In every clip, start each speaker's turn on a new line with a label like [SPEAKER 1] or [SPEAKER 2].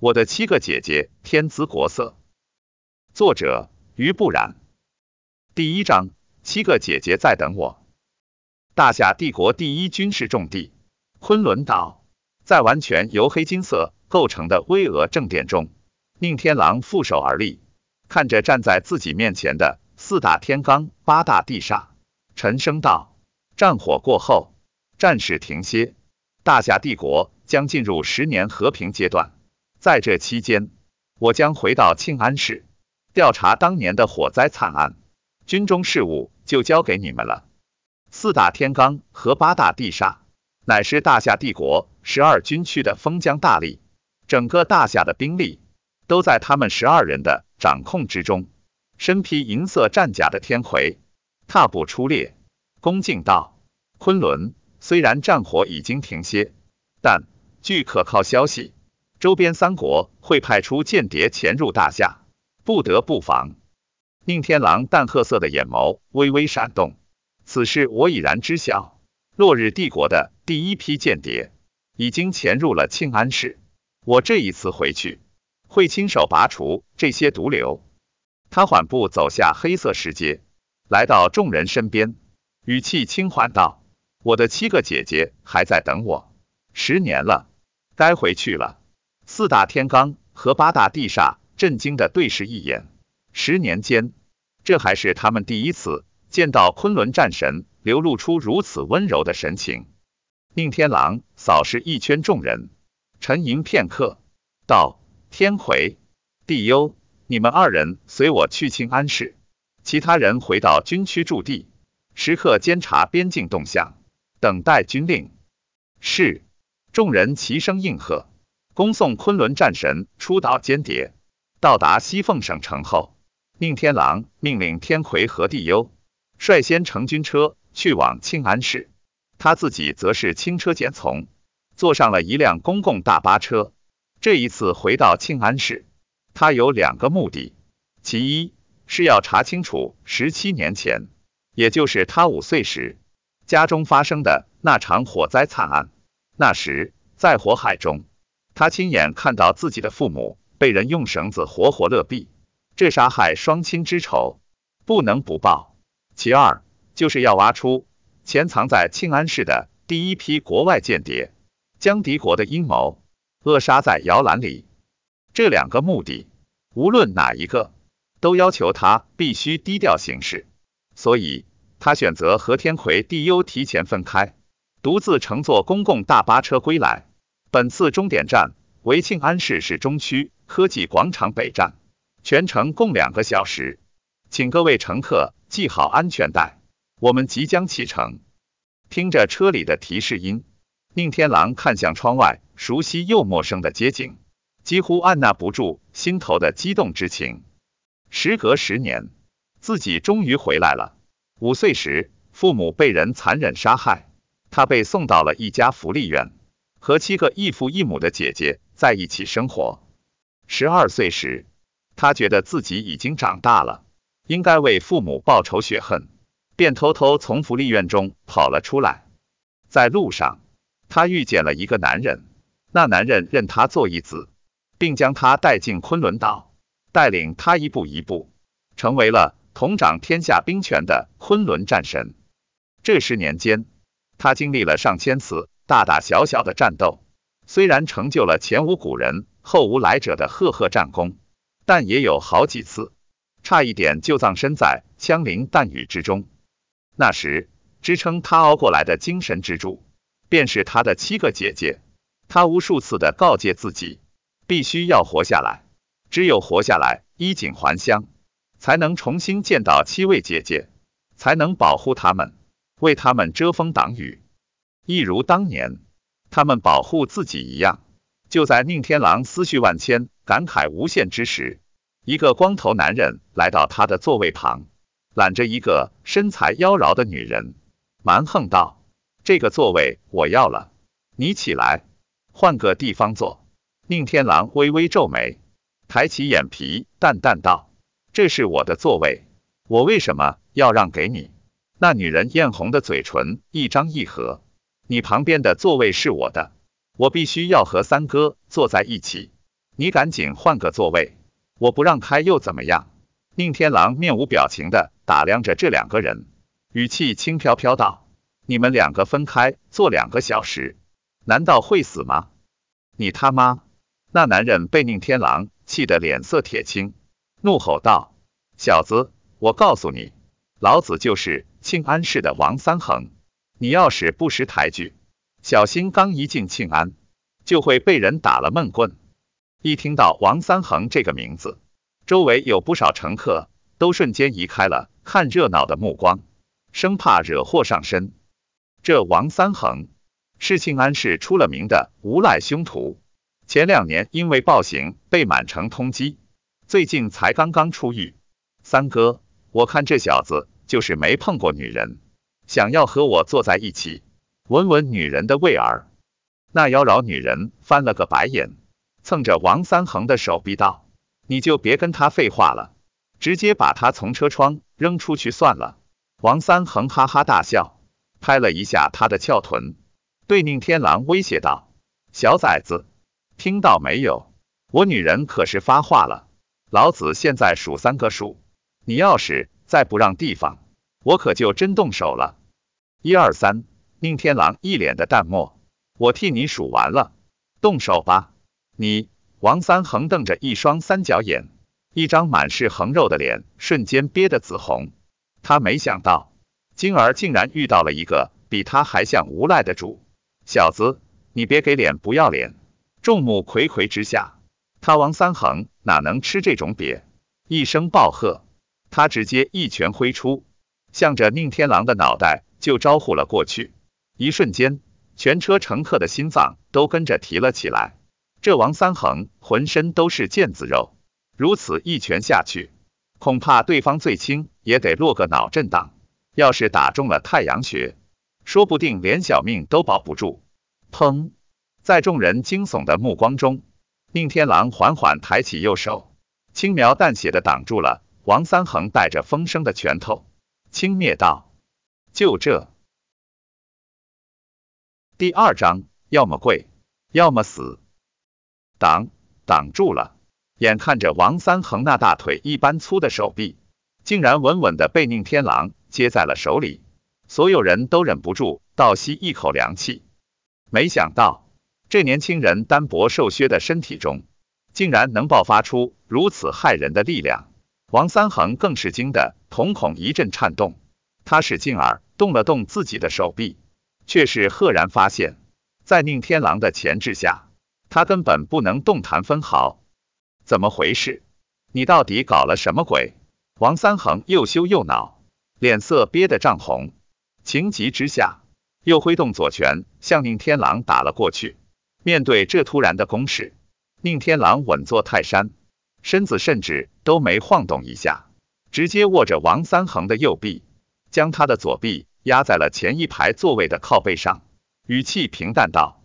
[SPEAKER 1] 我的七个姐姐天姿国色。作者：于不染。第一章：七个姐姐在等我。大夏帝国第一军事重地昆仑岛，在完全由黑金色构成的巍峨正殿中，宁天狼负手而立，看着站在自己面前的四大天罡、八大地煞，沉声道：“战火过后，战事停歇，大夏帝国将进入十年和平阶段。在这期间，我将回到庆安市，调查当年的火灾惨案。军中事务就交给你们了。”四大天罡和八大地煞，乃是大夏帝国十二军区的封疆大吏，整个大夏的兵力都在他们十二人的掌控之中。身披银色战甲的天魁踏步出列，恭敬道：“昆仑，虽然战火已经停歇，但据可靠消息，周边三国会派出间谍潜入大夏，不得不防。”宁天狼淡褐色的眼眸微微闪动。此事我已然知晓。落日帝国的第一批间谍已经潜入了庆安市，我这一次回去会亲手拔除这些毒瘤。他缓步走下黑色石阶，来到众人身边，语气轻缓道：“我的七个姐姐还在等我，十年了，该回去了。”四大天罡和八大地煞震惊的对视一眼，十年间，这还是他们第一次。见到昆仑战神流露出如此温柔的神情，宁天狼扫视一圈众人，沉吟片刻，道：“天魁、地幽，你们二人随我去庆安市，其他人回到军区驻地，时刻监察边境动向，等待军令。”是。众人齐声应和。恭送昆仑战神出岛间谍到达西凤省城后，宁天狼命令天魁和地幽。率先乘军车去往庆安市，他自己则是轻车简从，坐上了一辆公共大巴车。这一次回到庆安市，他有两个目的：其一是要查清楚十七年前，也就是他五岁时，家中发生的那场火灾惨案。那时在火海中，他亲眼看到自己的父母被人用绳子活活勒毙，这杀害双亲之仇，不能不报。其二就是要挖出潜藏在庆安市的第一批国外间谍，将敌国的阴谋扼杀在摇篮里。这两个目的，无论哪一个，都要求他必须低调行事。所以，他选择和天魁地幽提前分开，独自乘坐公共大巴车归来。本次终点站为庆安市市中区科技广场北站，全程共两个小时，请各位乘客。系好安全带，我们即将启程。听着车里的提示音，宁天狼看向窗外熟悉又陌生的街景，几乎按捺不住心头的激动之情。时隔十年，自己终于回来了。五岁时，父母被人残忍杀害，他被送到了一家福利院，和七个异父异母的姐姐在一起生活。十二岁时，他觉得自己已经长大了。应该为父母报仇雪恨，便偷偷从福利院中跑了出来。在路上，他遇见了一个男人，那男人认他做义子，并将他带进昆仑岛，带领他一步一步成为了统掌天下兵权的昆仑战神。这十年间，他经历了上千次大大小小的战斗，虽然成就了前无古人后无来者的赫赫战功，但也有好几次。差一点就葬身在枪林弹雨之中。那时支撑他熬过来的精神支柱，便是他的七个姐姐。他无数次的告诫自己，必须要活下来，只有活下来，衣锦还乡，才能重新见到七位姐姐，才能保护他们，为他们遮风挡雨，一如当年他们保护自己一样。就在宁天狼思绪万千、感慨无限之时。一个光头男人来到他的座位旁，揽着一个身材妖娆的女人，蛮横道：“这个座位我要了，你起来，换个地方坐。”宁天狼微微皱眉，抬起眼皮，淡淡道：“这是我的座位，我为什么要让给你？”那女人艳红的嘴唇一张一合：“你旁边的座位是我的，我必须要和三哥坐在一起。”你赶紧换个座位，我不让开又怎么样？宁天狼面无表情地打量着这两个人，语气轻飘飘道：“你们两个分开坐两个小时，难道会死吗？”你他妈！那男人被宁天狼气得脸色铁青，怒吼道：“小子，我告诉你，老子就是庆安市的王三横，你要是不识抬举，小心刚一进庆安，就会被人打了闷棍。”一听到王三恒这个名字，周围有不少乘客都瞬间移开了看热闹的目光，生怕惹祸上身。这王三恒是庆安市出了名的无赖凶徒，前两年因为暴行被满城通缉，最近才刚刚出狱。三哥，我看这小子就是没碰过女人，想要和我坐在一起，闻闻女人的味儿。那妖娆女人翻了个白眼，蹭着王三横的手臂道。你就别跟他废话了，直接把他从车窗扔出去算了。王三横哈哈大笑，拍了一下他的翘臀，对宁天狼威胁道：“小崽子，听到没有？我女人可是发话了，老子现在数三个数，你要是再不让地方，我可就真动手了。一二三。”宁天狼一脸的淡漠，我替你数完了，动手吧，你。王三横瞪着一双三角眼，一张满是横肉的脸瞬间憋得紫红。他没想到，今儿竟然遇到了一个比他还像无赖的主。小子，你别给脸不要脸！众目睽睽之下，他王三横哪能吃这种瘪？一声暴喝，他直接一拳挥出，向着宁天狼的脑袋就招呼了过去。一瞬间，全车乘客的心脏都跟着提了起来。这王三恒浑身都是腱子肉，如此一拳下去，恐怕对方最轻也得落个脑震荡。要是打中了太阳穴，说不定连小命都保不住。砰！在众人惊悚的目光中，宁天狼缓缓抬起右手，轻描淡写的挡住了王三恒带着风声的拳头，轻蔑道：“就这。”第二章，要么跪，要么死。挡挡住了！眼看着王三恒那大腿一般粗的手臂，竟然稳稳的被宁天狼接在了手里，所有人都忍不住倒吸一口凉气。没想到这年轻人单薄瘦削的身体中，竟然能爆发出如此骇人的力量。王三恒更是惊得瞳孔一阵颤动，他使劲儿动了动自己的手臂，却是赫然发现，在宁天狼的钳制下。他根本不能动弹分毫，怎么回事？你到底搞了什么鬼？王三恒又羞又恼，脸色憋得涨红，情急之下又挥动左拳向宁天狼打了过去。面对这突然的攻势，宁天狼稳坐泰山，身子甚至都没晃动一下，直接握着王三恒的右臂，将他的左臂压在了前一排座位的靠背上，语气平淡道。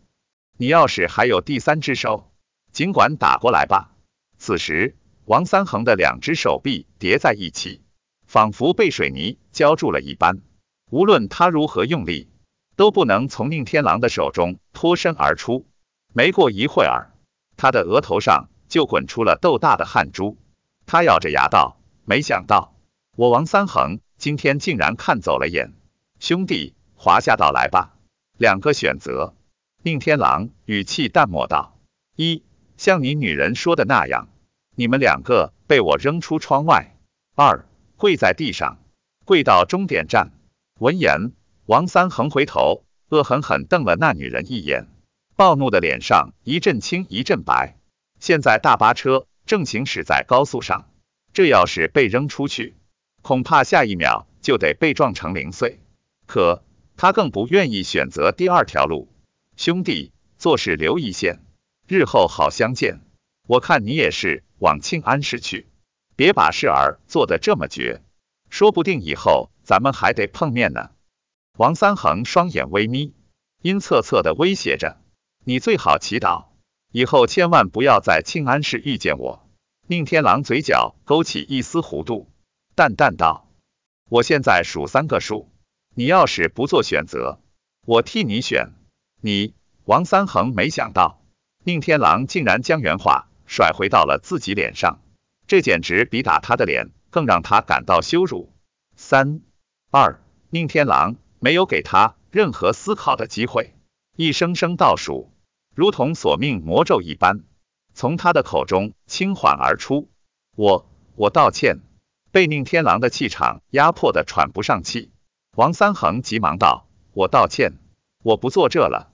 [SPEAKER 1] 你要是还有第三只手，尽管打过来吧。此时，王三横的两只手臂叠在一起，仿佛被水泥浇住了一般，无论他如何用力，都不能从宁天狼的手中脱身而出。没过一会儿，他的额头上就滚出了豆大的汗珠。他咬着牙道：“没想到，我王三横今天竟然看走了眼。兄弟，华夏道来吧，两个选择。”宁天狼语气淡漠道：“一，像你女人说的那样，你们两个被我扔出窗外；二，跪在地上，跪到终点站。”闻言，王三横回头，恶狠狠瞪了那女人一眼，暴怒的脸上一阵青一阵白。现在大巴车正行驶在高速上，这要是被扔出去，恐怕下一秒就得被撞成零碎。可他更不愿意选择第二条路。兄弟，做事留一线，日后好相见。我看你也是往庆安市去，别把事儿做得这么绝，说不定以后咱们还得碰面呢。王三恒双眼微眯，阴恻恻的威胁着：“你最好祈祷，以后千万不要在庆安市遇见我。”宁天狼嘴角勾起一丝弧度，淡淡道：“我现在数三个数，你要是不做选择，我替你选。”你王三横没想到，宁天狼竟然将原话甩回到了自己脸上，这简直比打他的脸更让他感到羞辱。三、二，宁天狼没有给他任何思考的机会，一声声倒数，如同索命魔咒一般，从他的口中轻缓而出。我，我道歉。被宁天狼的气场压迫的喘不上气，王三恒急忙道：“我道歉，我不做这了。”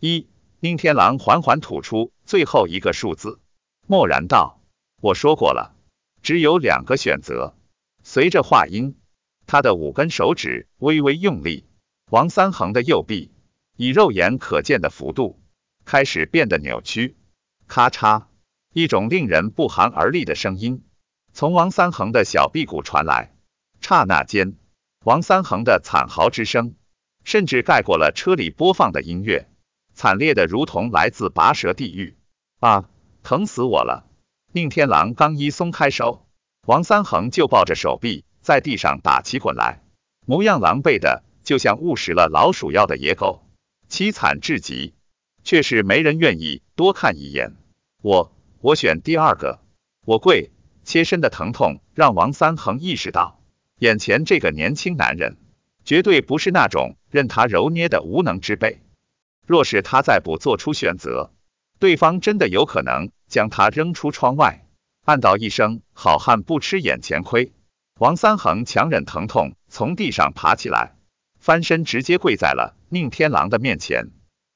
[SPEAKER 1] 一，宁天狼缓缓吐出最后一个数字，默然道：“我说过了，只有两个选择。”随着话音，他的五根手指微微用力，王三恒的右臂以肉眼可见的幅度开始变得扭曲。咔嚓，一种令人不寒而栗的声音。从王三恒的小臂骨传来，刹那间，王三恒的惨嚎之声甚至盖过了车里播放的音乐，惨烈的如同来自拔舌地狱。啊，疼死我了！宁天狼刚一松开手，王三恒就抱着手臂在地上打起滚来，模样狼狈的就像误食了老鼠药的野狗，凄惨至极，却是没人愿意多看一眼。我，我选第二个，我跪。切身的疼痛让王三恒意识到，眼前这个年轻男人绝对不是那种任他揉捏的无能之辈。若是他再不做出选择，对方真的有可能将他扔出窗外。暗道一声“好汉不吃眼前亏”，王三恒强忍疼痛从地上爬起来，翻身直接跪在了宁天狼的面前。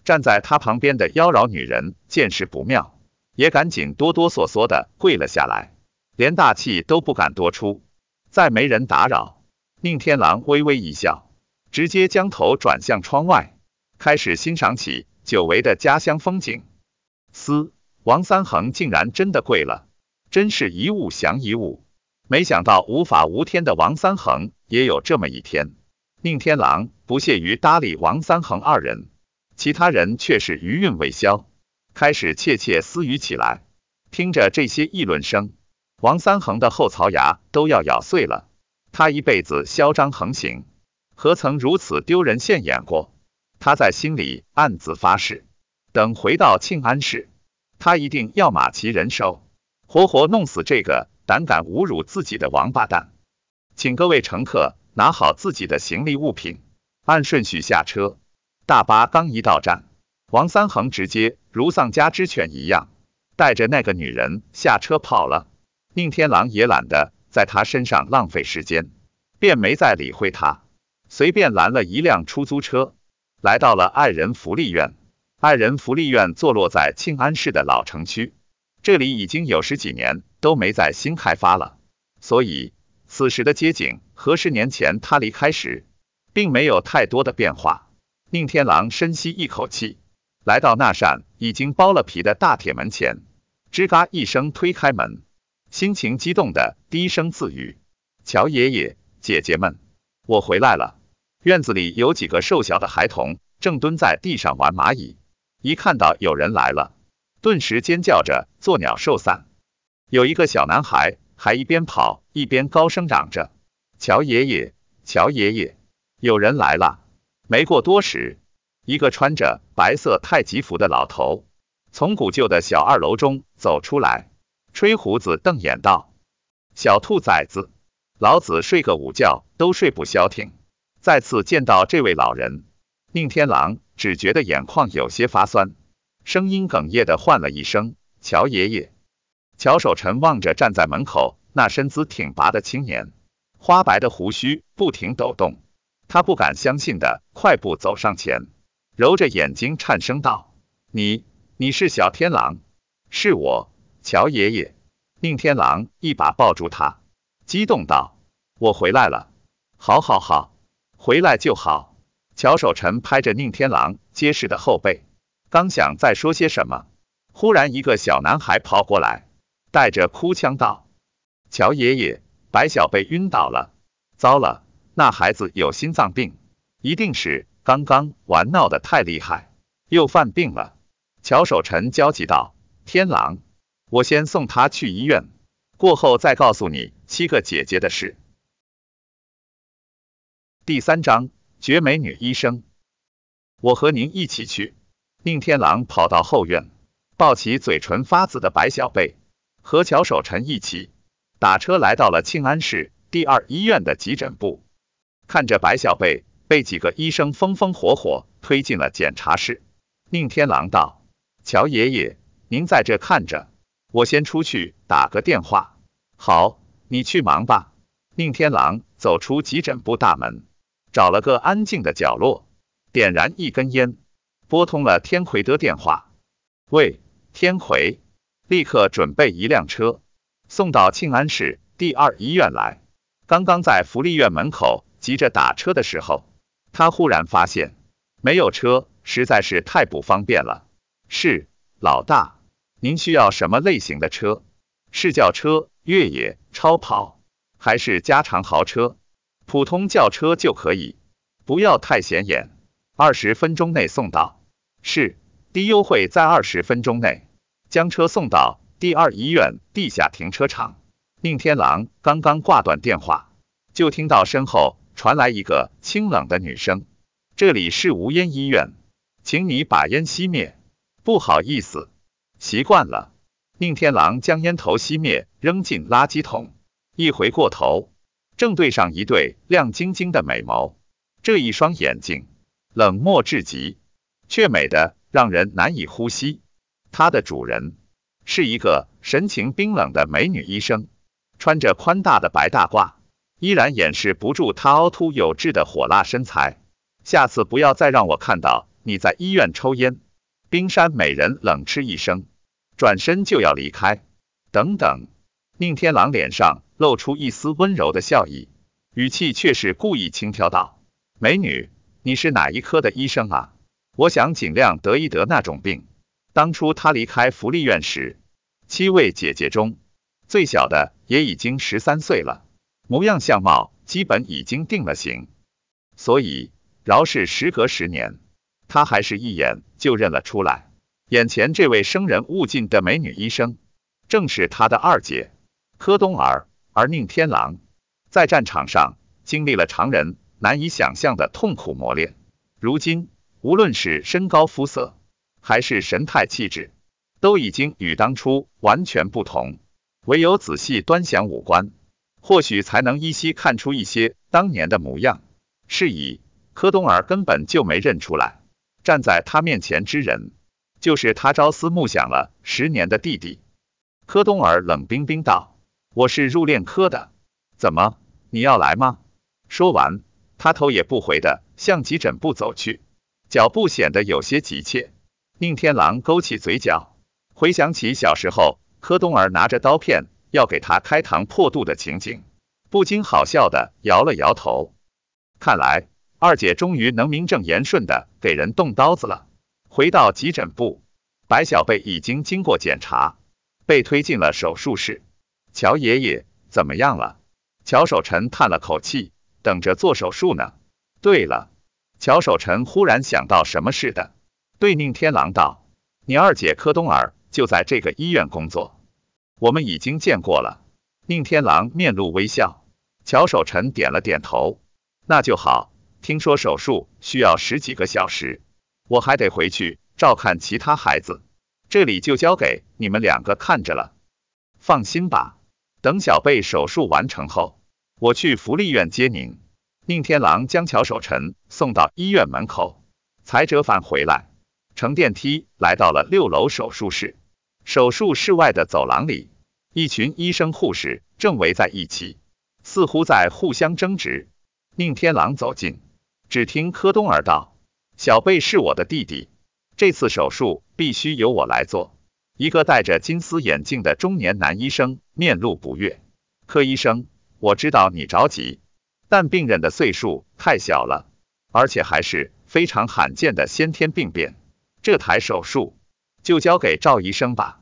[SPEAKER 1] 站在他旁边的妖娆女人见势不妙，也赶紧哆哆嗦嗦的跪了下来。连大气都不敢多出，再没人打扰，宁天狼微微一笑，直接将头转向窗外，开始欣赏起久违的家乡风景。嘶，王三恒竟然真的跪了，真是一物降一物。没想到无法无天的王三恒也有这么一天。宁天狼不屑于搭理王三恒二人，其他人却是余韵未消，开始窃窃私语起来。听着这些议论声。王三恒的后槽牙都要咬碎了。他一辈子嚣张横行，何曾如此丢人现眼过？他在心里暗自发誓，等回到庆安市，他一定要马其人手，活活弄死这个胆敢侮辱自己的王八蛋。请各位乘客拿好自己的行李物品，按顺序下车。大巴刚一到站，王三恒直接如丧家之犬一样，带着那个女人下车跑了。宁天狼也懒得在他身上浪费时间，便没再理会他，随便拦了一辆出租车，来到了爱人福利院。爱人福利院坐落在庆安市的老城区，这里已经有十几年都没再新开发了，所以此时的街景和十年前他离开时并没有太多的变化。宁天狼深吸一口气，来到那扇已经剥了皮的大铁门前，吱嘎一声推开门。心情激动的低声自语：“乔爷爷，姐姐们，我回来了。”院子里有几个瘦小的孩童正蹲在地上玩蚂蚁，一看到有人来了，顿时尖叫着作鸟兽散。有一个小男孩还一边跑一边高声嚷着：“乔爷爷，乔爷爷，有人来了！”没过多时，一个穿着白色太极服的老头从古旧的小二楼中走出来。吹胡子瞪眼道：“小兔崽子，老子睡个午觉都睡不消停。”再次见到这位老人，宁天狼只觉得眼眶有些发酸，声音哽咽的唤了一声：“乔爷爷。”乔守臣望着站在门口那身姿挺拔的青年，花白的胡须不停抖动，他不敢相信的快步走上前，揉着眼睛颤声道：“你，你是小天狼？是我。”乔爷爷，宁天狼一把抱住他，激动道：“我回来了，好好好，回来就好。”乔守臣拍着宁天狼结实的后背，刚想再说些什么，忽然一个小男孩跑过来，带着哭腔道：“乔爷爷，白小贝晕倒了，糟了，那孩子有心脏病，一定是刚刚玩闹得太厉害，又犯病了。”乔守臣焦急道：“天狼。”我先送他去医院，过后再告诉你七个姐姐的事。第三章，绝美女医生，我和您一起去。宁天狼跑到后院，抱起嘴唇发紫的白小贝，和乔守臣一起打车来到了庆安市第二医院的急诊部。看着白小贝被几个医生风风火火推进了检查室，宁天狼道：“乔爷爷，您在这看着，我先出去打个电话。”“好，你去忙吧。”宁天狼走出急诊部大门，找了个安静的角落，点燃一根烟，拨通了天魁的电话。“喂，天魁，立刻准备一辆车，送到庆安市第二医院来。”刚刚在福利院门口。急着打车的时候，他忽然发现没有车实在是太不方便了。是，老大，您需要什么类型的车？是轿车、越野、超跑，还是加长豪车？普通轿车就可以，不要太显眼。二十分钟内送到。是，低优惠在二十分钟内将车送到第二医院地下停车场。宁天狼刚刚挂断电话，就听到身后。传来一个清冷的女声：“这里是无烟医院，请你把烟熄灭。”不好意思，习惯了。宁天狼将烟头熄灭，扔进垃圾桶。一回过头，正对上一对亮晶晶的美眸。这一双眼睛冷漠至极，却美得让人难以呼吸。它的主人是一个神情冰冷的美女医生，穿着宽大的白大褂。依然掩饰不住她凹凸有致的火辣身材。下次不要再让我看到你在医院抽烟。冰山美人冷嗤一声，转身就要离开。等等，宁天狼脸上露出一丝温柔的笑意，语气却是故意轻佻道：“美女，你是哪一科的医生啊？我想尽量得一得那种病。”当初他离开福利院时，七位姐姐中最小的也已经十三岁了。模样相貌基本已经定了型，所以饶是时隔十年，他还是一眼就认了出来。眼前这位生人勿近的美女医生，正是他的二姐柯东儿。而宁天狼在战场上经历了常人难以想象的痛苦磨练，如今无论是身高肤色，还是神态气质，都已经与当初完全不同。唯有仔细端详五官。或许才能依稀看出一些当年的模样。是以，柯东儿根本就没认出来，站在他面前之人，就是他朝思暮想了十年的弟弟。柯东儿冷冰冰道：“我是入殓科的，怎么，你要来吗？”说完，他头也不回的向急诊部走去，脚步显得有些急切。宁天狼勾起嘴角，回想起小时候柯东儿拿着刀片。要给他开膛破肚的情景，不禁好笑的摇了摇头。看来二姐终于能名正言顺的给人动刀子了。回到急诊部，白小贝已经经过检查，被推进了手术室。乔爷爷怎么样了？乔守臣叹了口气，等着做手术呢。对了，乔守臣忽然想到什么似的，对宁天狼道：“你二姐柯东儿就在这个医院工作。”我们已经见过了。宁天狼面露微笑，乔守臣点了点头。那就好。听说手术需要十几个小时，我还得回去照看其他孩子，这里就交给你们两个看着了。放心吧，等小贝手术完成后，我去福利院接您。宁天狼将乔守臣送到医院门口，才折返回来，乘电梯来到了六楼手术室。手术室外的走廊里。一群医生护士正围在一起，似乎在互相争执。宁天狼走近，只听柯东儿道：“小贝是我的弟弟，这次手术必须由我来做。”一个戴着金丝眼镜的中年男医生面露不悦：“柯医生，我知道你着急，但病人的岁数太小了，而且还是非常罕见的先天病变，这台手术就交给赵医生吧。”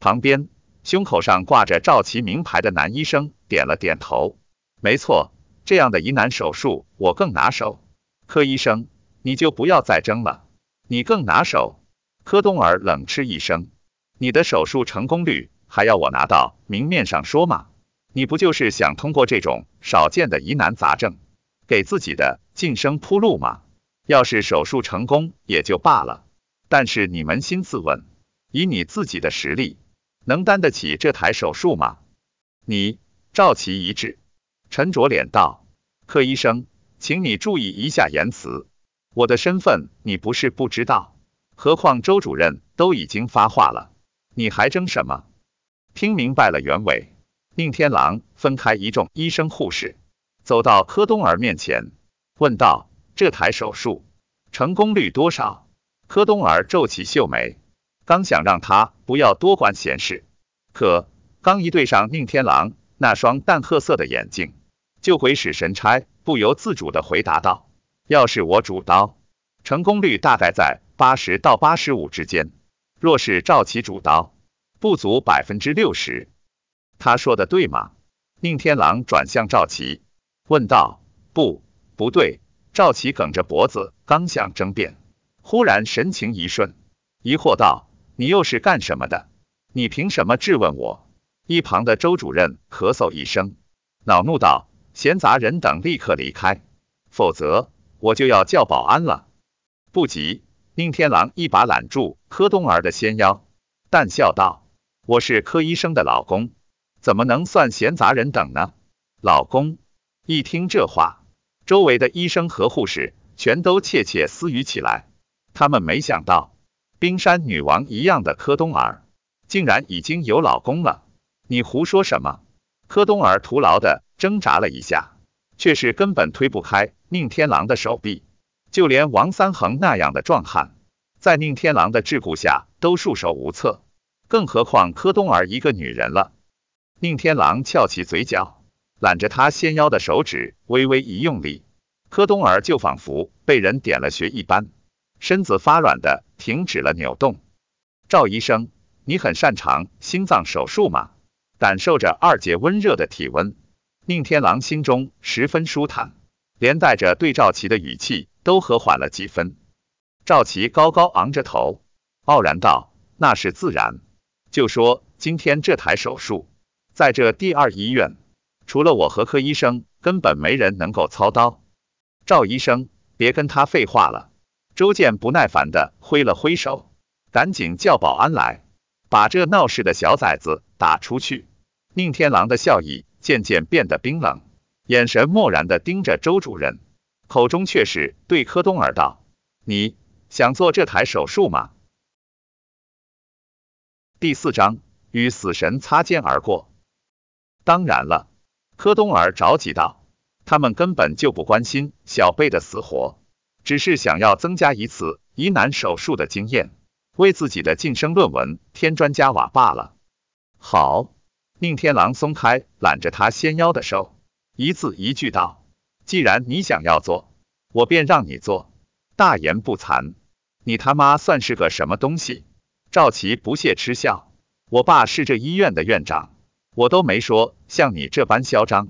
[SPEAKER 1] 旁边。胸口上挂着赵琦名牌的男医生点了点头，没错，这样的疑难手术我更拿手。柯医生，你就不要再争了，你更拿手。柯东儿冷嗤一声，你的手术成功率还要我拿到明面上说吗？你不就是想通过这种少见的疑难杂症，给自己的晋升铺路吗？要是手术成功也就罢了，但是你扪心自问，以你自己的实力，能担得起这台手术吗？你，赵琦一滞，沉着脸道：“柯医生，请你注意一下言辞，我的身份你不是不知道，何况周主任都已经发话了，你还争什么？”听明白了原委，宁天狼分开一众医生护士，走到柯东儿面前，问道：“这台手术成功率多少？”柯东儿皱起秀眉，刚想让他不要多管闲事，可刚一对上宁天狼那双淡褐色的眼睛，就鬼使神差，不由自主地回答道：“要是我主刀，成功率大概在八十到八十五之间；若是赵琦主刀，”不足百分之六十，他说的对吗？宁天狼转向赵琦，问道：“不，不对。”赵琦梗着脖子，刚想争辩，忽然神情一瞬，疑惑道：“你又是干什么的？你凭什么质问我？”一旁的周主任咳嗽一声，恼怒道：“闲杂人等立刻离开，否则我就要叫保安了。”不急，宁天狼一把揽住柯东儿的纤腰，淡笑道。我是柯医生的老公，怎么能算闲杂人等呢？老公，一听这话，周围的医生和护士全都窃窃私语起来。他们没想到，冰山女王一样的柯东儿，竟然已经有老公了。你胡说什么？柯东儿徒劳的挣扎了一下，却是根本推不开宁天狼的手臂。就连王三恒那样的壮汉，在宁天狼的桎梏下都束手无策。更何况柯东儿一个女人了。宁天狼翘起嘴角，揽着她纤腰的手指微微一用力，柯东儿就仿佛被人点了穴一般，身子发软的停止了扭动。赵医生，你很擅长心脏手术吗？感受着二姐温热的体温，宁天狼心中十分舒坦，连带着对赵琪的语气都和缓了几分。赵琪高高昂着头，傲然道：“那是自然。”就说今天这台手术，在这第二医院，除了我和柯医生，根本没人能够操刀。赵医生，别跟他废话了。周健不耐烦的挥了挥手，赶紧叫保安来，把这闹事的小崽子打出去。宁天狼的笑意渐渐变得冰冷，眼神漠然的盯着周主任，口中却是对柯东儿道：“你想做这台手术吗？”第四章与死神擦肩而过。当然了，柯东儿着急道，他们根本就不关心小贝的死活，只是想要增加一次疑难手术的经验，为自己的晋升论文添砖加瓦罢了。好，宁天狼松开揽着他纤腰的手，一字一句道：“既然你想要做，我便让你做，大言不惭。你他妈算是个什么东西？”赵琦不屑嗤笑：“我爸是这医院的院长，我都没说像你这般嚣张。”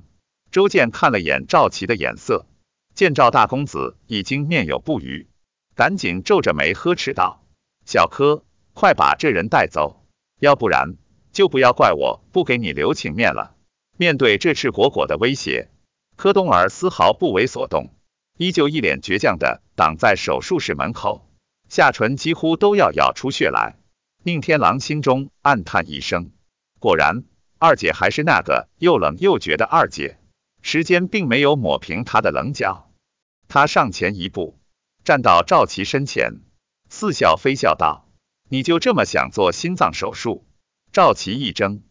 [SPEAKER 1] 周健看了眼赵琦的眼色，见赵大公子已经面有不愉，赶紧皱着眉呵斥道：“小柯，快把这人带走，要不然就不要怪我不给你留情面了。”面对这赤果果的威胁，柯东儿丝毫不为所动，依旧一脸倔强的挡在手术室门口，下唇几乎都要咬出血来。宁天狼心中暗叹一声，果然，二姐还是那个又冷又绝的二姐。时间并没有抹平她的棱角，他上前一步，站到赵琦身前，似笑非笑道：“你就这么想做心脏手术？”赵琦一怔，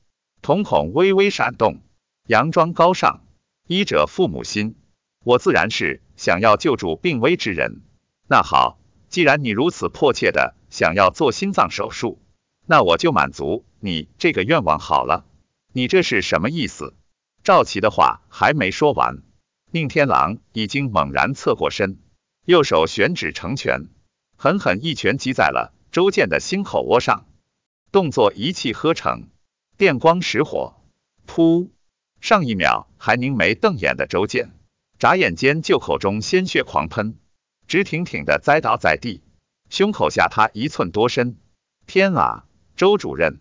[SPEAKER 1] 瞳孔微微闪动，佯装高尚：“医者父母心，我自然是想要救助病危之人。那好，既然你如此迫切的。”想要做心脏手术，那我就满足你这个愿望好了。你这是什么意思？赵琦的话还没说完，宁天狼已经猛然侧过身，右手旋指成拳，狠狠一拳击在了周健的心口窝上。动作一气呵成，电光石火，噗！上一秒还凝眉瞪眼的周健，眨眼间就口中鲜血狂喷，直挺挺的栽倒在地。胸口下塌一寸多深，天啊！周主任，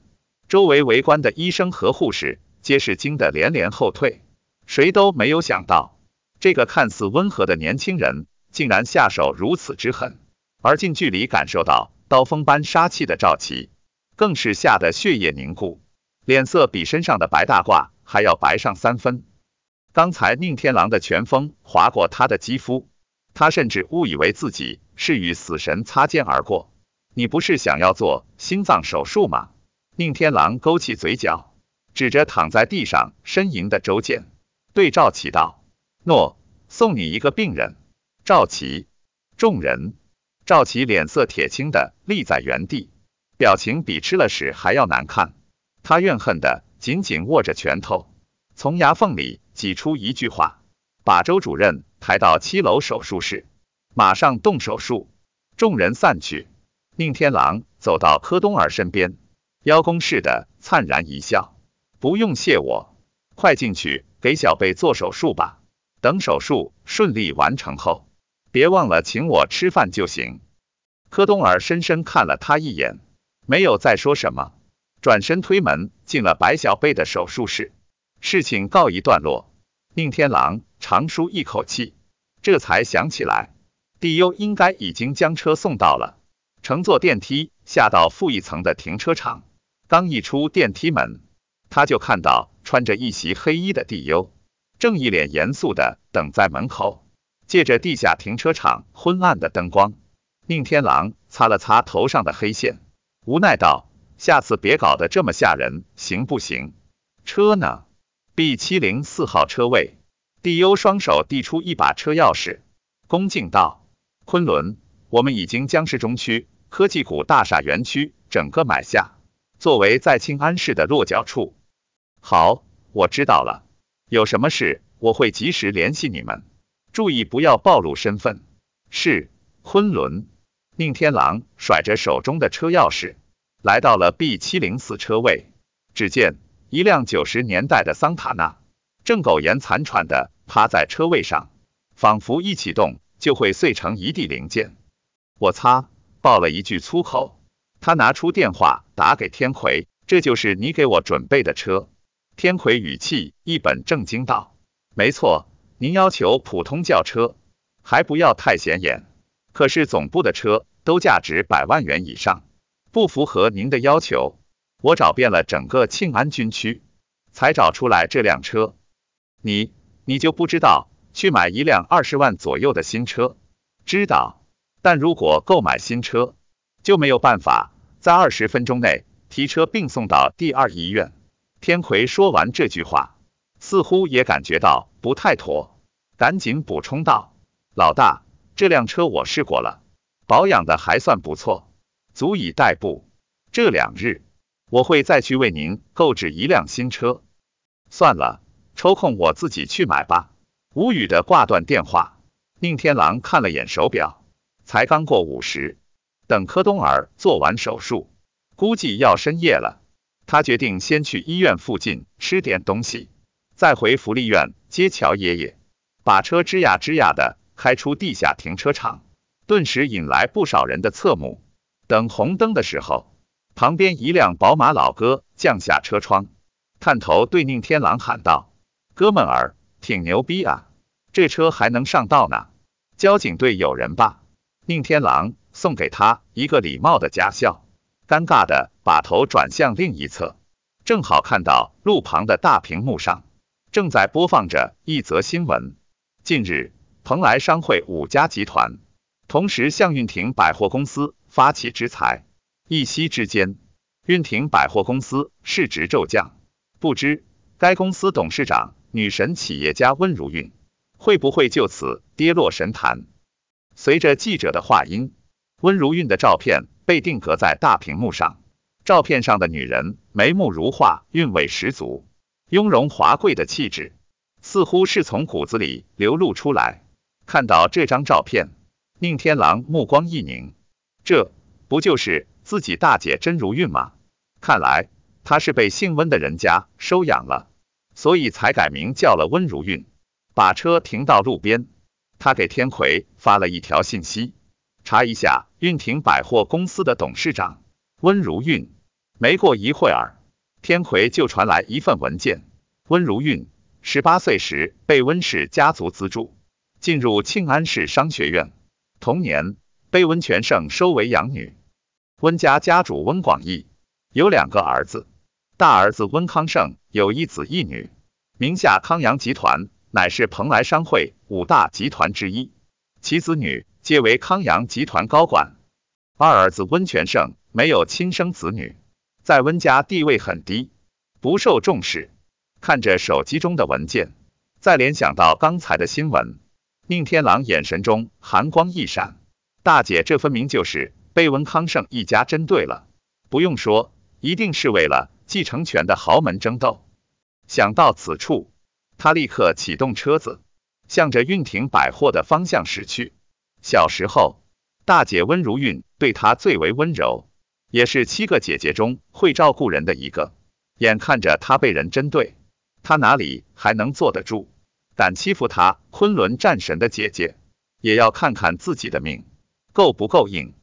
[SPEAKER 1] 周围围观的医生和护士皆是惊得连连后退，谁都没有想到，这个看似温和的年轻人，竟然下手如此之狠。而近距离感受到刀锋般杀气的赵琦，更是吓得血液凝固，脸色比身上的白大褂还要白上三分。刚才宁天狼的拳风划过他的肌肤，他甚至误以为自己是与死神擦肩而过。你不是想要做心脏手术吗？宁天狼勾起嘴角，指着躺在地上呻吟的周健，对赵琦道：“诺，送你一个病人。”赵琦，众人，赵琦脸色铁青的立在原地，表情比吃了屎还要难看。他怨恨的紧紧握着拳头，从牙缝里挤出一句话：“把周主任抬到七楼手术室，马上动手术。”众人散去。宁天狼走到柯东儿身边，邀功似的灿然一笑：“不用谢我，快进去给小贝做手术吧。等手术顺利完成后，别忘了请我吃饭就行。”柯东儿深深看了他一眼，没有再说什么，转身推门进了白小贝的手术室。事情告一段落，宁天狼长舒一口气，这才想起来，帝优应该已经将车送到了。乘坐电梯下到负一层的停车场，刚一出电梯门，他就看到穿着一袭黑衣的帝优，正一脸严肃的等在门口。借着地下停车场昏暗的灯光，宁天狼擦了擦头上的黑线，无奈道：“下次别搞得这么吓人，行不行？”车呢？B 七零四号车位。帝优双手递出一把车钥匙，恭敬道：“昆仑，我们已经将市中区。”科技股大厦园区整个买下，作为在庆安市的落脚处。好，我知道了。有什么事我会及时联系你们，注意不要暴露身份。是，昆仑。宁天狼甩着手中的车钥匙，来到了 B 七零四车位。只见一辆九十年代的桑塔纳正苟延残喘的趴在车位上，仿佛一启动就会碎成一地零件。我擦！爆了一句粗口，他拿出电话打给天魁，这就是你给我准备的车。天魁语气一本正经道：没错，您要求普通轿车，还不要太显眼。可是总部的车都价值百万元以上，不符合您的要求。我找遍了整个庆安军区，才找出来这辆车。你，你就不知道去买一辆二十万左右的新车？知道。但如果购买新车，就没有办法在二十分钟内提车并送到第二医院。天魁说完这句话，似乎也感觉到不太妥，赶紧补充道：“老大，这辆车我试过了，保养的还算不错，足以代步。这两日我会再去为您购置一辆新车。算了，抽空我自己去买吧。”无语的挂断电话。宁天狼看了眼手表。才刚过午时，等柯东儿做完手术，估计要深夜了。他决定先去医院附近吃点东西，再回福利院接乔爷爷。把车吱呀吱呀的开出地下停车场，顿时引来不少人的侧目。等红灯的时候，旁边一辆宝马老哥降下车窗，探头对宁天狼喊道：“哥们儿，挺牛逼啊，这车还能上道呢。交警队有人吧？”宁天狼送给他一个礼貌的假笑，尴尬的把头转向另一侧，正好看到路旁的大屏幕上正在播放着一则新闻。近日，蓬莱商会五家集团同时向运廷百货公司发起制裁，一夕之间，运廷百货公司市值骤降。不知该公司董事长女神企业家温如韵会不会就此跌落神坛？随着记者的话音，温如韵的照片被定格在大屏幕上。照片上的女人眉目如画，韵味十足，雍容华贵的气质似乎是从骨子里流露出来。看到这张照片，宁天狼目光一凝，这不就是自己大姐甄如韵吗？看来她是被姓温的人家收养了，所以才改名叫了温如韵。把车停到路边。他给天魁发了一条信息，查一下运廷百货公司的董事长温如韵。没过一会儿，天魁就传来一份文件。温如韵十八岁时被温氏家族资助，进入庆安市商学院，同年被温全胜收为养女。温家家主温广义有两个儿子，大儿子温康胜有一子一女，名下康阳集团乃是蓬莱商会五大集团之一，其子女皆为康阳集团高管。二儿子温全胜没有亲生子女，在温家地位很低，不受重视。看着手机中的文件，再联想到刚才的新闻，宁天狼眼神中寒光一闪。大姐，这分明就是被温康盛一家针对了。不用说，一定是为了继承权的豪门争斗。想到此处，他立刻启动车子，向着运廷百货的方向驶去。小时候，大姐温如韵对他最为温柔，也是七个姐姐中会照顾人的一个。眼看着他被人针对，他哪里还能坐得住？敢欺负他昆仑战神的姐姐，也要看看自己的命。够不够硬？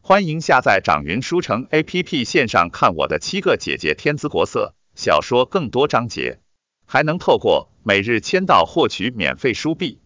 [SPEAKER 1] 欢迎下载掌云书城 APP 线上看我的七个姐姐天姿国色小说更多章节，还能透过每日签到获取免费书币。